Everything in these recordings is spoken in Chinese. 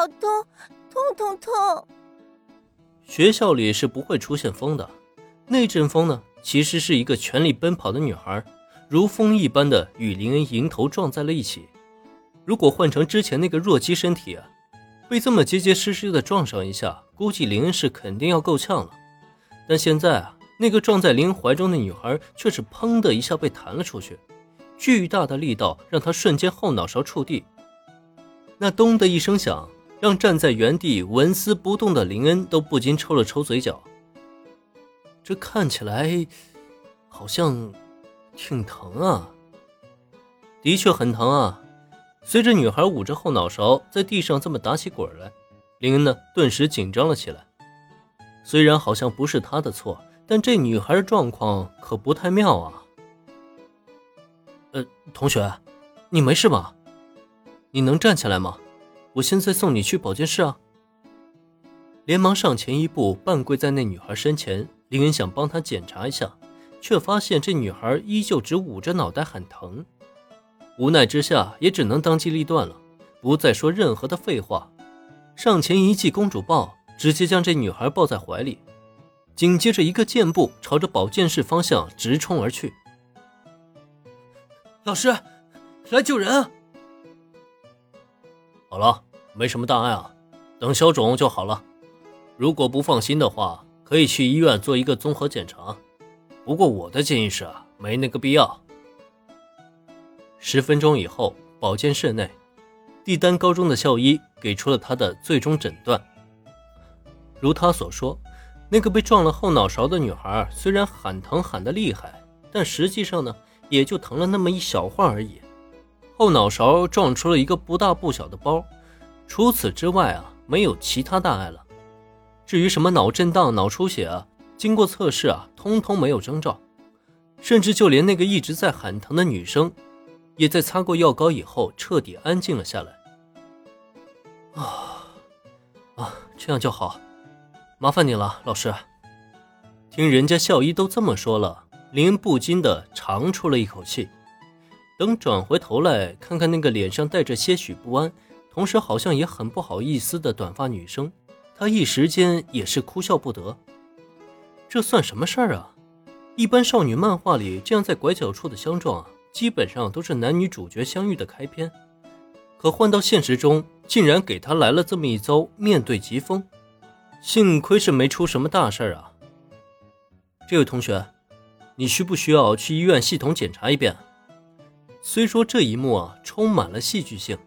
好痛，痛痛痛！学校里是不会出现风的，那阵风呢，其实是一个全力奔跑的女孩，如风一般的与林恩迎头撞在了一起。如果换成之前那个弱鸡身体啊，被这么结结实实的撞上一下，估计林恩是肯定要够呛了。但现在啊，那个撞在林恩怀中的女孩却是砰的一下被弹了出去，巨大的力道让她瞬间后脑勺触地。那咚的一声响，让站在原地纹丝不动的林恩都不禁抽了抽嘴角。这看起来好像挺疼啊，的确很疼啊。随着女孩捂着后脑勺在地上这么打起滚来，林恩呢顿时紧张了起来。虽然好像不是他的错，但这女孩的状况可不太妙啊。呃，同学，你没事吧？你能站起来吗？我现在送你去保健室啊。连忙上前一步，半跪在那女孩身前。林恩想帮她检查一下，却发现这女孩依旧只捂着脑袋喊疼。无奈之下，也只能当机立断了，不再说任何的废话，上前一记公主抱，直接将这女孩抱在怀里，紧接着一个箭步朝着保健室方向直冲而去。老师，来救人啊！好了，没什么大碍啊，等消肿就好了。如果不放心的话，可以去医院做一个综合检查。不过我的建议是啊，没那个必要。十分钟以后，保健室内，帝丹高中的校医给出了他的最终诊断。如他所说，那个被撞了后脑勺的女孩虽然喊疼喊得厉害，但实际上呢，也就疼了那么一小会儿而已。后脑勺撞出了一个不大不小的包，除此之外啊，没有其他大碍了。至于什么脑震荡、脑出血啊，经过测试啊，通通没有征兆，甚至就连那个一直在喊疼的女生。也在擦过药膏以后彻底安静了下来。啊啊，这样就好，麻烦你了，老师。听人家校医都这么说了，林恩不禁的长出了一口气。等转回头来看看那个脸上带着些许不安，同时好像也很不好意思的短发女生，他一时间也是哭笑不得。这算什么事儿啊？一般少女漫画里这样在拐角处的相撞啊。基本上都是男女主角相遇的开篇，可换到现实中，竟然给他来了这么一遭面对疾风。幸亏是没出什么大事儿啊。这位同学，你需不需要去医院系统检查一遍？虽说这一幕啊充满了戏剧性，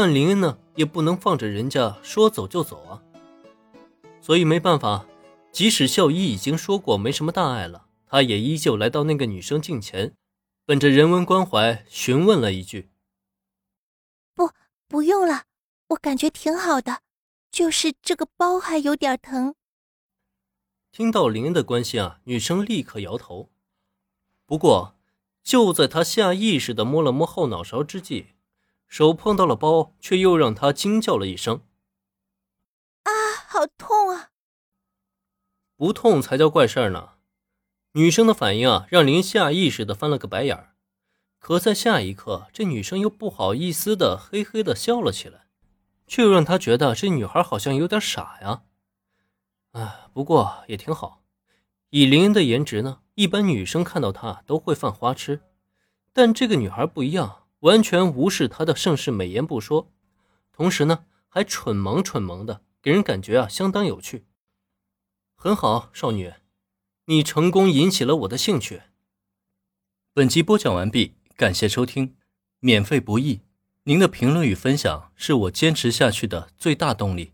但林恩呢也不能放着人家说走就走啊。所以没办法，即使校医已经说过没什么大碍了，他也依旧来到那个女生近前。本着人文关怀，询问了一句：“不，不用了，我感觉挺好的，就是这个包还有点疼。”听到林恩的关心啊，女生立刻摇头。不过，就在她下意识的摸了摸后脑勺之际，手碰到了包，却又让她惊叫了一声：“啊，好痛啊！”不痛才叫怪事儿呢。女生的反应啊，让林下意识的翻了个白眼儿，可在下一刻，这女生又不好意思的嘿嘿的笑了起来，却又让他觉得这女孩好像有点傻呀。啊，不过也挺好，以林恩的颜值呢，一般女生看到她都会犯花痴，但这个女孩不一样，完全无视她的盛世美颜不说，同时呢，还蠢萌蠢萌的，给人感觉啊相当有趣。很好，少女。你成功引起了我的兴趣。本集播讲完毕，感谢收听，免费不易，您的评论与分享是我坚持下去的最大动力。